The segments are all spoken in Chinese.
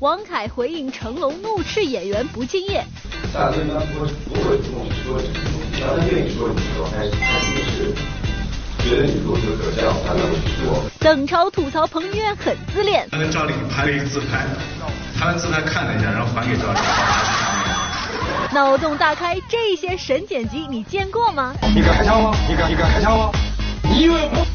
王凯回应成龙怒斥演员不敬业。大家一般说不会主动说这个东西，但他愿意说你说，哎，他一定是觉得你如何可笑，他才会去说。邓超吐槽彭于晏很自恋。他跟赵丽颖拍了一个自拍，拍完自拍看了一下，然后还给赵丽颖。脑洞大开，这些神剪辑你见过吗？你敢开枪吗？你敢你敢开枪吗？你以为我？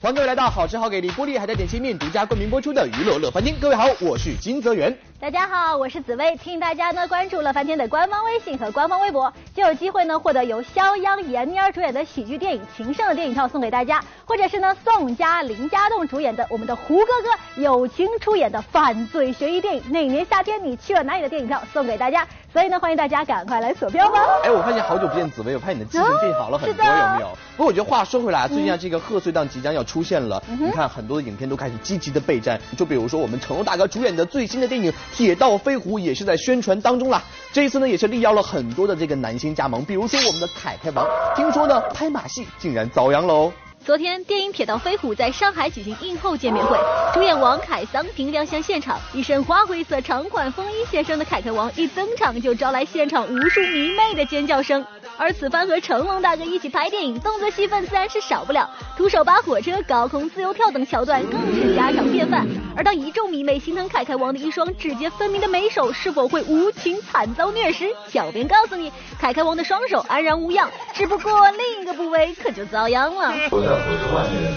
欢迎各位来到好吃好给力玻璃海苔点心面独家冠名播出的娱乐乐翻天。各位好，我是金泽源。大家好，我是紫薇。请大家呢关注乐翻天的官方微信和官方微博，就有机会呢获得由肖央、闫妮儿主演的喜剧电影《情圣》的电影票送给大家，或者是呢宋佳、林家栋主演的我们的胡歌哥友情出演的犯罪悬疑电影《那年夏天你去了哪里》的电影票送给大家。所以呢，欢迎大家赶快来锁标吧。哎，我发现好久不见紫薇，我发现你的记性变好了很多，有没有？不过我觉得话说回来，最近啊这个贺岁档即将要出现了，你看很多的影片都开始积极的备战，就比如说我们成龙大哥主演的最新的电影《铁道飞狐》也是在宣传当中啦。这一次呢也是力邀了很多的这个男星加盟，比如说我们的凯凯王，听说呢拍马戏竟然遭殃喽。昨天，电影《铁道飞虎》在上海举行映后见面会，主演王凯、桑平亮相现场。一身花灰色长款风衣现身的凯凯王一登场就招来现场无数迷妹的尖叫声。而此番和成龙大哥一起拍电影，动作戏份自然是少不了，徒手扒火车、高空自由跳等桥段更是家常便饭。而当一众迷妹心疼凯凯王的一双指节分明的美手是否会无情惨遭虐时，小编告诉你，凯凯王的双手安然无恙，只不过另一个部位可就遭殃了。我在火车外面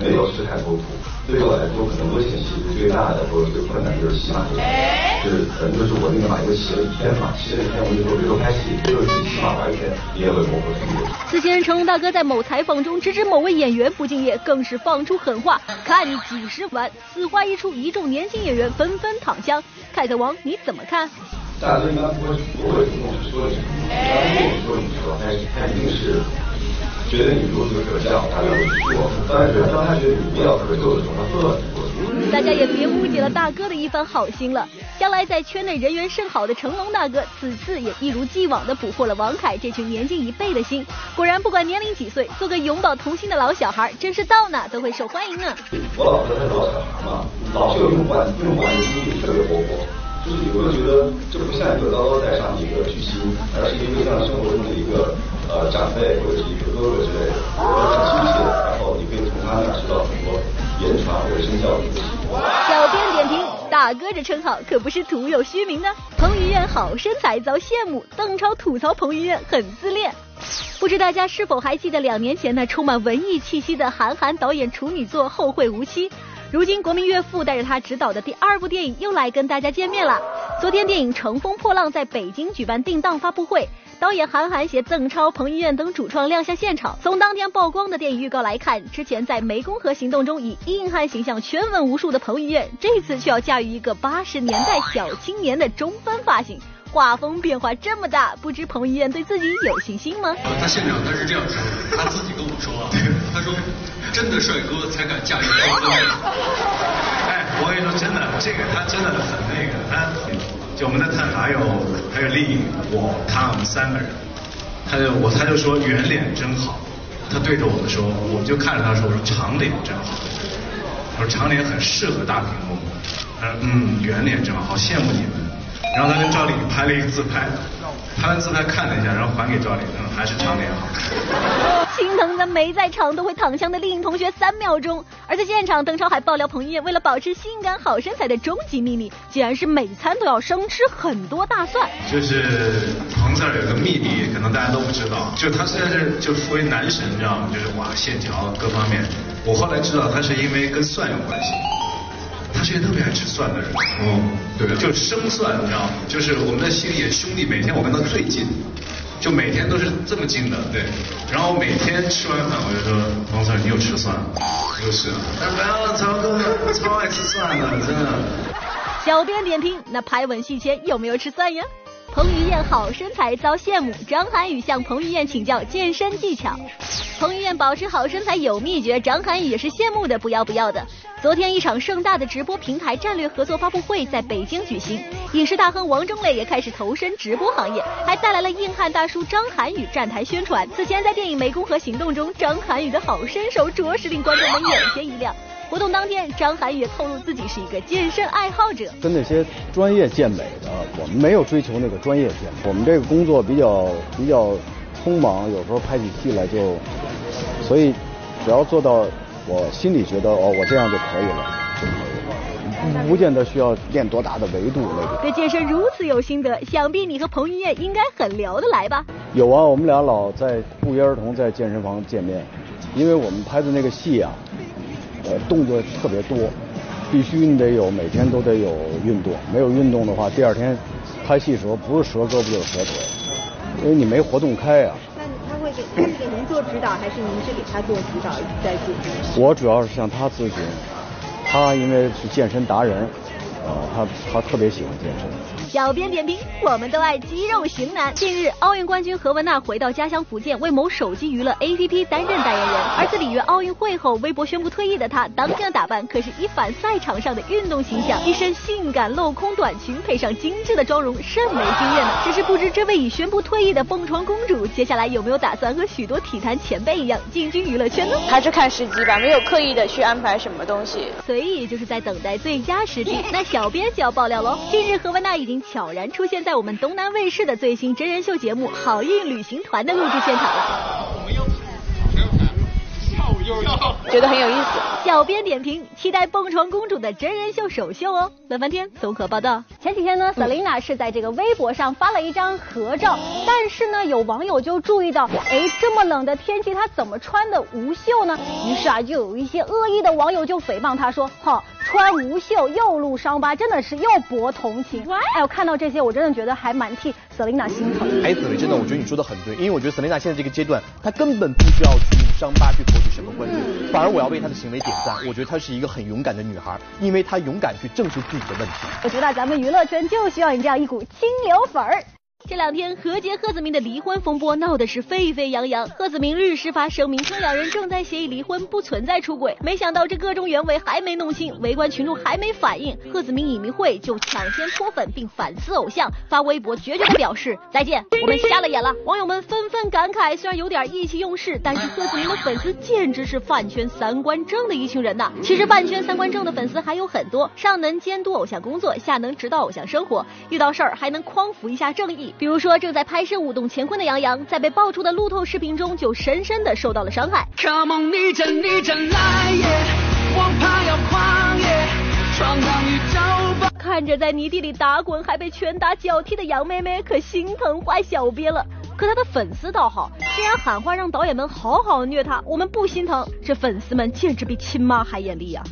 没有吃太多苦。对我来说，可能危险系数最大的或者最困难就是骑马，是可能就是我那个马，因为骑了一天嘛，骑了一天，我就说，比如说开戏，就是骑马完全你，也会模糊视力。此前，成龙大哥在某采访中直指某位演员不敬业，更是放出狠话，看你几十万。此话一出，一众年轻演员纷纷躺枪。凯特王，你怎么看？大家一般不会不会主动去说这个，一般跟我说你说，他他一定是。觉得你如何可笑，他才会去说。但是当他觉得你不要可笑的时候，他会说。大家也别误解了大哥的一番好心了。将来在圈内人缘甚好的成龙大哥，此次也一如既往的捕获了王凯这群年近一辈的心。果然，不管年龄几岁，做个永葆童心的老小孩，真是到哪都会受欢迎呢。我老婆是老小孩嘛，老是有用玩用玩的心理，特别活泼。就是有没有觉得这不像一个高高在上的一个巨星，而是一个像生活中的一个呃长辈或者是一个哥哥之类的，很亲切。然后你可以从他那知道很多言传或者身教的东西。小编点评：大哥这称号可不是徒有虚名的。彭于晏好身材遭羡慕，邓超吐槽彭于晏很自恋。不知大家是否还记得两年前那充满文艺气息的韩寒导演处女作《后会无期》？如今，国民岳父带着他执导的第二部电影又来跟大家见面了。昨天，电影《乘风破浪》在北京举办定档发布会，导演韩寒携邓超、彭于晏等主创亮相现场。从当天曝光的电影预告来看，之前在《湄公河行动》中以硬汉形象圈粉无数的彭于晏，这次却要驾驭一个八十年代小青年的中分发型，画风变化这么大，不知彭于晏对自己有信心吗？他现场他是这样说，他自己跟我说啊，他说。真的帅哥才敢驾驭高跟。哎，我跟你说真的，这个他真的很那个，他就我们的探还有还有丽颖，我他我们三个人，他就我他就说圆脸真好，他对着我们说，我就看着他说我说长脸真好，他说长脸很适合大屏幕，他说嗯圆脸真好，好羡慕你们，然后他跟赵丽颖拍了一个自拍，拍完自拍看了一下，然后还给赵丽颖，嗯还是长脸好。心疼的没在场都会躺枪的丽颖同学三秒钟，而在现场，邓超还爆料彭于晏为了保持性感好身材的终极秘密，竟然是每餐都要生吃很多大蒜。就是彭 Sir 有个秘密，可能大家都不知道，就他虽然是就作为男神，你知道吗？就是哇线条各方面，我后来知道他是因为跟蒜有关系，他是一个特别爱吃蒜的人。嗯，对，就生蒜，你知道吗？就是我们的心里兄弟，每天我跟他最近。就每天都是这么近的，对。然后每天吃完饭我就说，王 Sir 你又吃蒜了，又是。哎不要，超哥超爱吃蒜的，真的。小编点评：那拍吻戏前有没有吃蒜呀？彭于晏好身材遭羡慕，张涵予向彭于晏请教健身技巧。彭于晏保持好身材有秘诀，张涵予也是羡慕的不要不要的。昨天一场盛大的直播平台战略合作发布会在北京举行，影视大亨王中磊也开始投身直播行业，还带来了硬汉大叔张涵予站台宣传。此前在电影《湄公河行动》中，张涵予的好身手着实令观众们眼前一亮。活动当天，张涵予也透露自己是一个健身爱好者。跟那些专业健美的，我们没有追求那个专业健美，我们这个工作比较比较匆忙，有时候拍起戏来就，所以只要做到。我心里觉得哦，我这样就可以了，不见得需要练多大的维度那种。对健身如此有心得，想必你和彭于晏应该很聊得来吧？有啊，我们俩老在不约而同在健身房见面，因为我们拍的那个戏啊，呃，动作特别多，必须你得有每天都得有运动，没有运动的话，第二天拍戏时候不是折胳膊就是折腿，因为你没活动开啊。他会给他是给您做指导，还是您是给他做指导在进行？我主要是向他咨询，他因为是健身达人，呃，他他特别喜欢健身。小编点评：我们都爱肌肉型男。近日，奥运冠军何雯娜回到家乡福建，为某手机娱乐 APP 担任代言人。而自里约奥运会后，微博宣布退役的她，当天的打扮可是一反赛场上的运动形象，一身性感镂空短裙配上精致的妆容，甚为惊艳呢。只是不知这位已宣布退役的蹦床公主，接下来有没有打算和许多体坛前辈一样进军娱乐圈呢？还是看时机吧，没有刻意的去安排什么东西，随意就是在等待最佳时机。那小编就要爆料喽，近日何雯娜已经悄然出现。在我们东南卫视的最新真人秀节目《好运旅行团》的录制现场了。觉得很有意思。小编点评：期待蹦床公主的真人秀首秀哦。乐翻天综合报道。前几天呢，Selina 是在这个微博上发了一张合照，但是呢，有网友就注意到，哎，这么冷的天气，她怎么穿的无袖呢？于是啊，就有一些恶意的网友就诽谤她说，哈，穿无袖又露伤疤，真的是又博同情。哎，我看到这些，我真的觉得还蛮替 Selina 心疼。哎，紫薇，真的，我觉得你说的很对，因为我觉得 Selina 现在这个阶段，她根本不需要去用伤疤去博取什么关注，反而我要为她的行为点赞。我觉得她是一个很勇敢的女孩，因为她勇敢去正视自己的问题。我觉得咱们娱乐圈就需要你这样一股清流粉儿。这两天，何洁、贺子铭的离婚风波闹的是沸沸扬扬。贺子铭日时发声明称两人正在协议离婚，不存在出轨。没想到这个中原委还没弄清，围观群众还没反应，贺子铭影迷会就抢先脱粉并反思偶像，发微博决绝的表示再见，我们瞎了眼了。网友们纷纷感慨，虽然有点意气用事，但是贺子铭的粉丝简直是饭圈三观正的一群人呐。其实饭圈三观正的粉丝还有很多，上能监督偶像工作，下能指导偶像生活，遇到事儿还能匡扶一下正义。比如说，正在拍摄舞动乾坤的杨洋，在被爆出的路透视频中，就深深的受到了伤害。看着在泥地里打滚还被拳打脚踢的杨妹妹，可心疼坏小编了。可她的粉丝倒好，竟然喊话让导演们好好虐她，我们不心疼。这粉丝们简直比亲妈还严厉呀！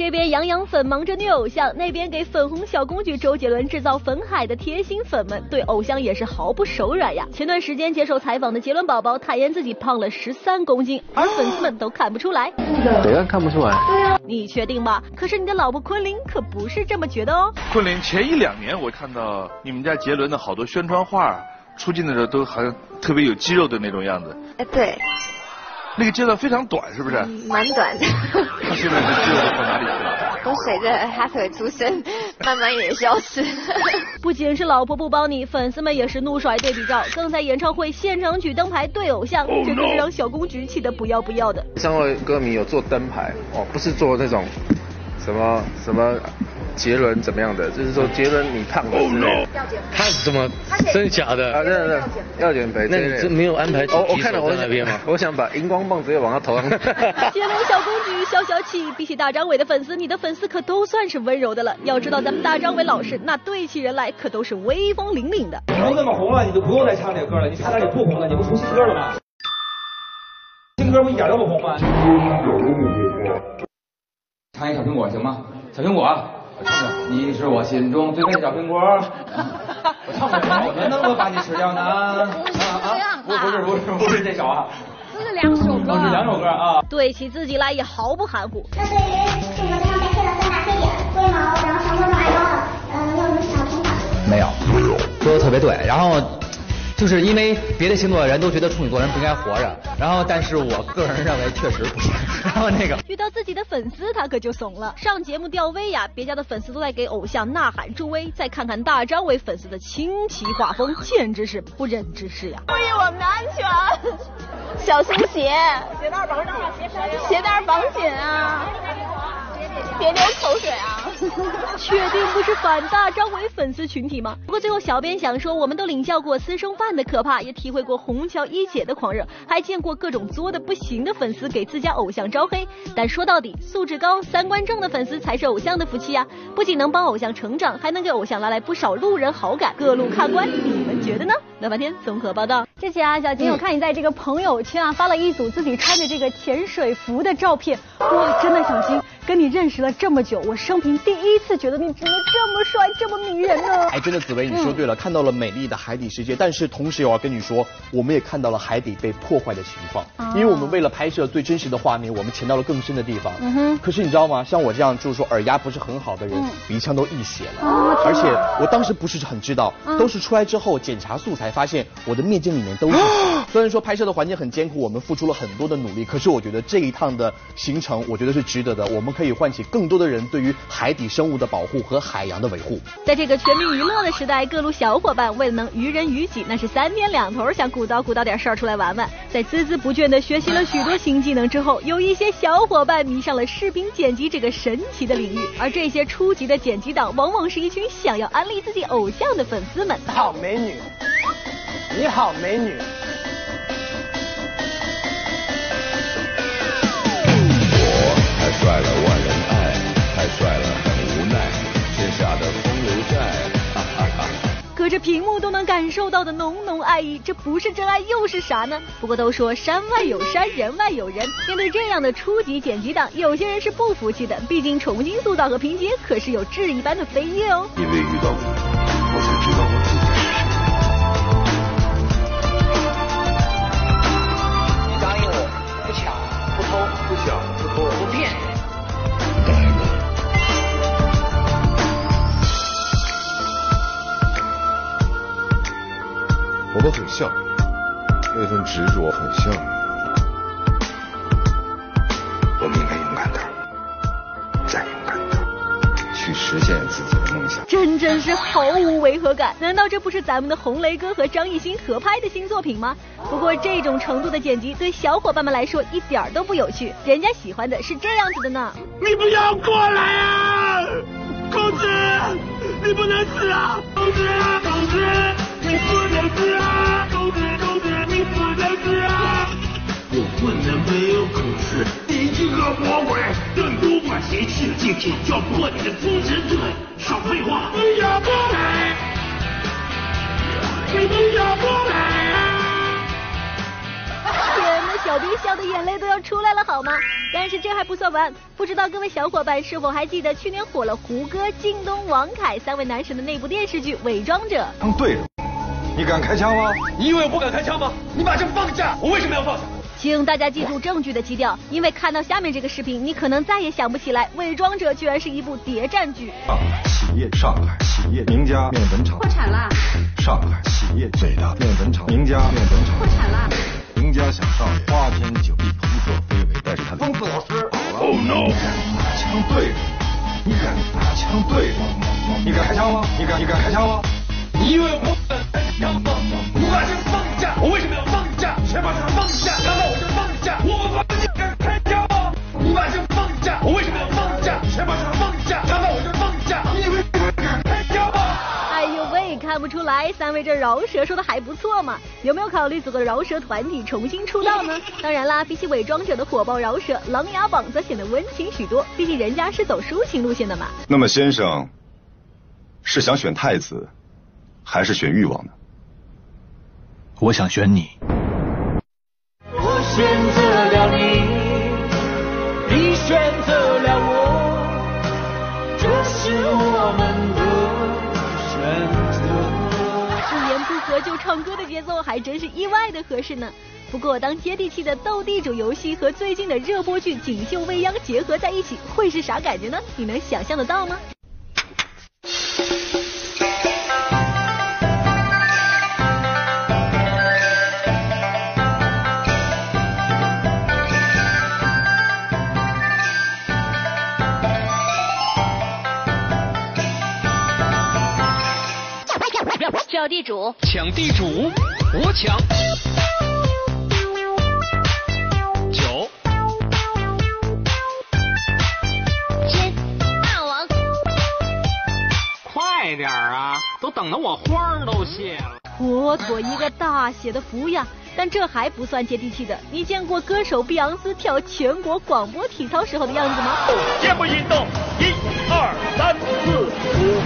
这边杨洋粉忙着虐偶像，那边给粉红小公举周杰伦制造粉海的贴心粉们，对偶像也是毫不手软呀。前段时间接受采访的杰伦宝宝坦言自己胖了十三公斤，而粉丝们都看不出来。谁让看不出来？对啊，你确定吗？可是你的老婆昆凌可不是这么觉得哦。昆凌前一两年我看到你们家杰伦的好多宣传画，出镜的时候都好像特别有肌肉的那种样子。哎，对。那个阶段非常短，是不是？蛮短的。他现在的肌肉都跑哪里去了？都随着哈腿出生，慢慢也消失。不仅是老婆不帮你，粉丝们也是怒甩对比照，更在演唱会现场举灯牌对偶像，这可是让小公举气得不要不要的。三位歌迷有做灯牌哦，不是做那种什么什么。杰伦怎么样的？就是说杰伦你胖了之类的。他是什么？真的假的？啊，真的，真的要减肥。那你这没有安排？我我看到我那边吗？我想把荧光棒直接往他头上。杰伦小公举消消气，比起大张伟的粉丝，你的粉丝可都算是温柔的了。要知道咱们大张伟老师那对起人来可都是威风凛凛的。你都那么红了，你就不用再唱这歌了。你唱点你不红了，你不出新歌了吗？新歌不一点都不红吗？唱一小苹果行吗？小苹果。你是我心中最美的小苹果。我唱不了，我能不能把你吃掉呢？啊啊！不不是不是不是这首啊，是两首歌，是两首歌啊。对起自己来也毫不含糊。那对于适合经常白天的三大黑点，龟毛，然后长头发，然后嗯，又有小头发。没有，没有，说的特别对。然后。就是因为别的星座的人都觉得处女座人不应该活着，然后但是我个人认为确实不行。然后那个遇到自己的粉丝，他可就怂了。上节目吊威呀，别家的粉丝都在给偶像呐喊助威，再看看大张伟粉丝的清奇画风，简直是不忍直视呀！注意我们的安全，小心鞋，鞋带绑紧，鞋带绑紧啊！别流口水啊！确定不是反大张伟粉丝群体吗？不过最后小编想说，我们都领教过私生饭的可怕，也体会过虹桥一姐的狂热，还见过各种作的不行的粉丝给自家偶像招黑。但说到底，素质高、三观正的粉丝才是偶像的福气呀！不仅能帮偶像成长，还能给偶像拉来不少路人好感。各路看官，你们觉得呢？乐半天综合报道。之前啊，小金，我看你在这个朋友圈啊发了一组自己穿着这个潜水服的照片，哇，真的小金。跟你认识了这么久，我生平第一次觉得你真的这么帅，这么迷人呢。哎，真的，紫薇，你说对了，看到了美丽的海底世界，但是同时我要跟你说，我们也看到了海底被破坏的情况。因为我们为了拍摄最真实的画面，我们潜到了更深的地方。嗯哼。可是你知道吗？像我这样就是说耳压不是很好的人，鼻腔都溢血了。而且我当时不是很知道，都是出来之后检查素材发现我的面镜里面都是血。虽然说拍摄的环境很艰苦，我们付出了很多的努力，可是我觉得这一趟的行程，我觉得是值得的。我们。可以唤起更多的人对于海底生物的保护和海洋的维护。在这个全民娱乐的时代，各路小伙伴为了能娱人娱己，那是三天两头想鼓捣鼓捣点事儿出来玩玩。在孜孜不倦的学习了许多新技能之后，有一些小伙伴迷上了视频剪辑这个神奇的领域。而这些初级的剪辑党，往往是一群想要安利自己偶像的粉丝们。好美女，你好美女。太帅了万人爱，太帅了很无奈，天下的风流债。隔着屏幕都能感受到的浓浓爱意，这不是真爱又是啥呢？不过都说山外有山，人外有人。面对这样的初级剪辑党，有些人是不服气的，毕竟重新塑造和拼接可是有质一般的飞跃哦。因为遇到很像，那份执着很像。我们应该勇敢点，再勇敢点，去实现自己的梦想。真真是毫无违和感，难道这不是咱们的红雷哥和张艺兴合拍的新作品吗？不过这种程度的剪辑对小伙伴们来说一点都不有趣，人家喜欢的是这样子的呢。你不要过来啊，公子，你不能死啊，公子，公子。你不能死啊，公子公子，你不能死啊！我不能没有公子，你这个魔鬼，更多管闲事，今天就要破你的忠臣盾！少废话！不要过来！你不要过来啊！天呐，小兵笑的眼泪都要出来了，好吗？但是这还不算完，不知道各位小伙伴是否还记得去年火了胡歌、靳东、王凯三位男神的那部电视剧《伪装者》？对。你敢开枪吗？你以为我不敢开枪吗？你把枪放下！我为什么要放下？请大家记住证据的基调，因为看到下面这个视频，你可能再也想不起来，《伪装者》居然是一部谍战剧。上海企业，上海企业名家面粉厂破产了。上海企业最大面粉厂名家面粉厂破产了。名家想少爷花天酒地，胡作非为，带着他的疯子老师。Oh no！拿枪对着你，敢拿枪对着我？你敢开枪吗？你敢你敢开枪吗？你以为我敢开枪吗？你把枪放下！我为什么要放下？先把枪放下，难道我就放下？我把你敢开枪吗？你把枪放下！我为什么要放下？先把枪放下，难道我就放下？你以为我敢开枪吗？哎呦喂，看不出来，三位这饶舌说的还不错嘛？有没有考虑组个饶舌团体重新出道呢？当然啦，比起伪装者的火爆饶舌，《琅琊榜》则显得温情许多，毕竟人家是走抒情路线的嘛。那么先生是想选太子？还是选欲望呢？我想选你。我选择了你，你选择了我，这是我们的选择。一言不合就唱歌的节奏，还真是意外的合适呢。不过，当接地气的斗地主游戏和最近的热播剧《锦绣未央》结合在一起，会是啥感觉呢？你能想象得到吗？叫地主，抢地主，我抢。九。十。大王。快点啊！都等得我花儿都谢了。妥妥一个大写的福呀！但这还不算接地气的。你见过歌手碧昂斯跳全国广播体操时候的样子吗？箭步运动，一、二、三、四、五、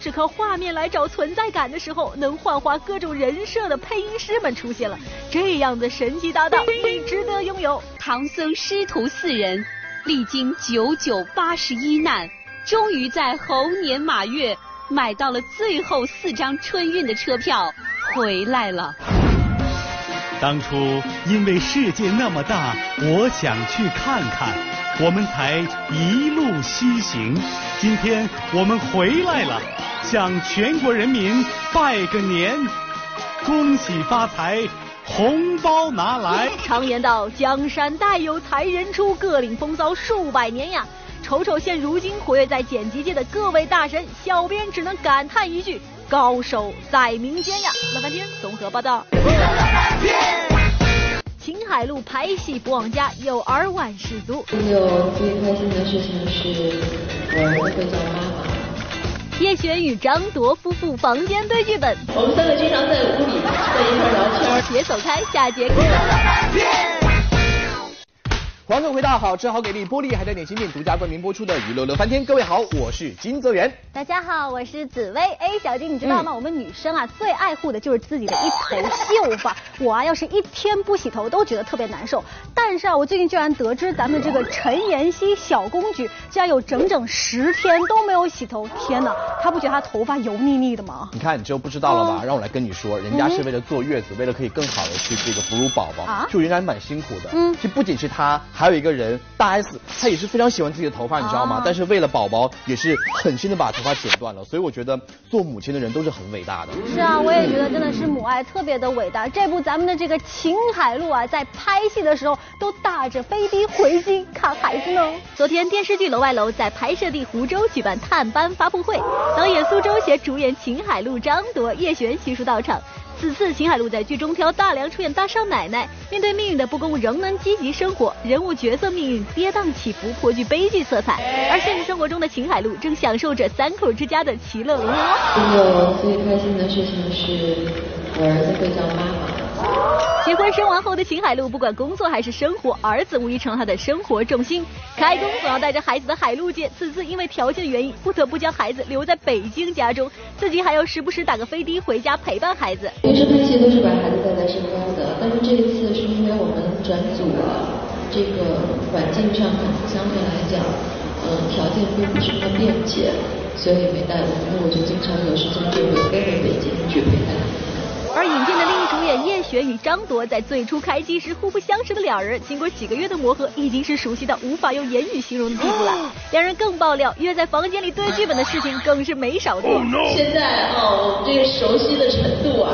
只靠画面来找存在感的时候，能幻化各种人设的配音师们出现了。这样的神级搭档，你值得拥有。唐僧师徒四人历经九九八十一难，终于在猴年马月买到了最后四张春运的车票，回来了。当初因为世界那么大，我想去看看，我们才一路西行。今天我们回来了，向全国人民拜个年，恭喜发财，红包拿来。常言道，江山代有才人出，各领风骚数百年呀。瞅瞅现如今活跃在剪辑界的各位大神，小编只能感叹一句：高手在民间呀！乐翻天综合报道。秦海璐拍戏不忘家，有儿万事足。有最开心的事情是，我儿子会叫妈妈。叶璇与张铎夫妇房间对剧本。我们三个经常在屋里在一块聊天。别走开，下节课。欢迎回到好吃好给力玻璃还在点心店独家冠名播出的娱乐乐翻天。各位好，我是金泽源。大家好，我是紫薇。哎，小金，你知道吗？嗯、我们女生啊最爱护的就是自己的一头秀发。我啊要是一天不洗头都觉得特别难受。但是啊，我最近居然得知咱们这个陈妍希小公举竟然有整整十天都没有洗头。天哪，她不觉得他头发油腻腻的吗？你看你就不知道了吧？嗯、让我来跟你说，人家是为了坐月子，嗯、为了可以更好的去这个哺乳宝宝，啊、就仍然蛮辛苦的。嗯，其实不仅是他，还有一个人大 S，她也是非常喜欢自己的头发，你知道吗？啊、但是为了宝宝，也是狠心的把头发剪断了。所以我觉得做母亲的人都是很伟大的。是啊，我也觉得真的是母爱特别的伟大。这部咱们的这个秦海璐啊，在拍戏的时候都大着飞的回京看孩子呢。昨天电视剧《楼外楼》在拍摄地湖州举办探班发布会，导演苏州携主演秦海璐、张铎、叶璇悉数到场。此次秦海璐在剧中挑大梁出演大少奶奶，面对命运的不公仍能积极生活，人物角色命运跌宕起伏，颇具悲剧色彩。而现实生活中的秦海璐正享受着三口之家的其乐融融。我最开心的事情是，我儿子会叫妈妈。结婚生娃后的秦海璐，不管工作还是生活，儿子无疑成了她的生活重心。开工总要带着孩子的海璐姐，此次因为条件原因，不得不将孩子留在北京家中，自己还要时不时打个飞的回家陪伴孩子。平时拍戏都是把孩子带在身边的，但是这一次是因为我们转组了，这个环境上相对来讲，嗯，条件并不是那么便捷，所以没带我。那我就经常有时间就会飞回北京去陪伴。而引进的另叶璇与张铎在最初开机时互不相识的两人，经过几个月的磨合，已经是熟悉到无法用言语形容的地步了。两人更爆料，约在房间里对剧本的事情更是没少做。现在哦，我们这个熟悉的程度啊，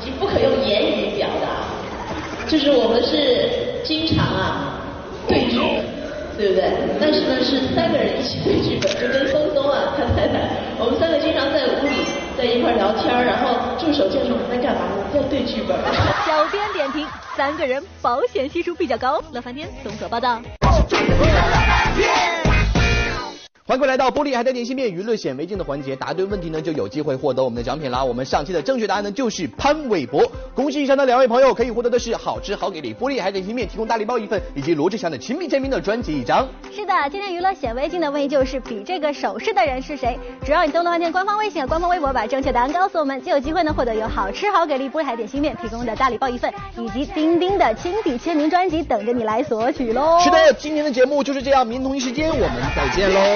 已经不可用言语表达，就是我们是经常啊对剧本，对不对？但是呢，是三个人一起对剧本，就跟松松啊他太太，我们三个经常在屋里。在一块聊天，然后助手就说我在干嘛？在对剧本。小编点评：三个人保险系数比较高。乐翻天综合报道。欢迎来到玻璃海带点心面娱乐显微镜的环节，答对问题呢就有机会获得我们的奖品啦。我们上期的正确答案呢就是潘玮柏，恭喜以上的两位朋友可以获得的是好吃好给力玻璃海带点心面提供大礼包一份，以及罗志祥的亲笔签名的专辑一张。是的，今天娱乐显微镜的问题就是比这个手势的人是谁？只要你登录饭店官方微信和官方微博，把正确答案告诉我们，就有机会呢获得由好吃好给力玻璃海点心面提供的大礼包一份，以及丁丁的亲笔签名专辑等着你来索取喽。是的，今天的节目就是这样，明天同一时间我们再见喽。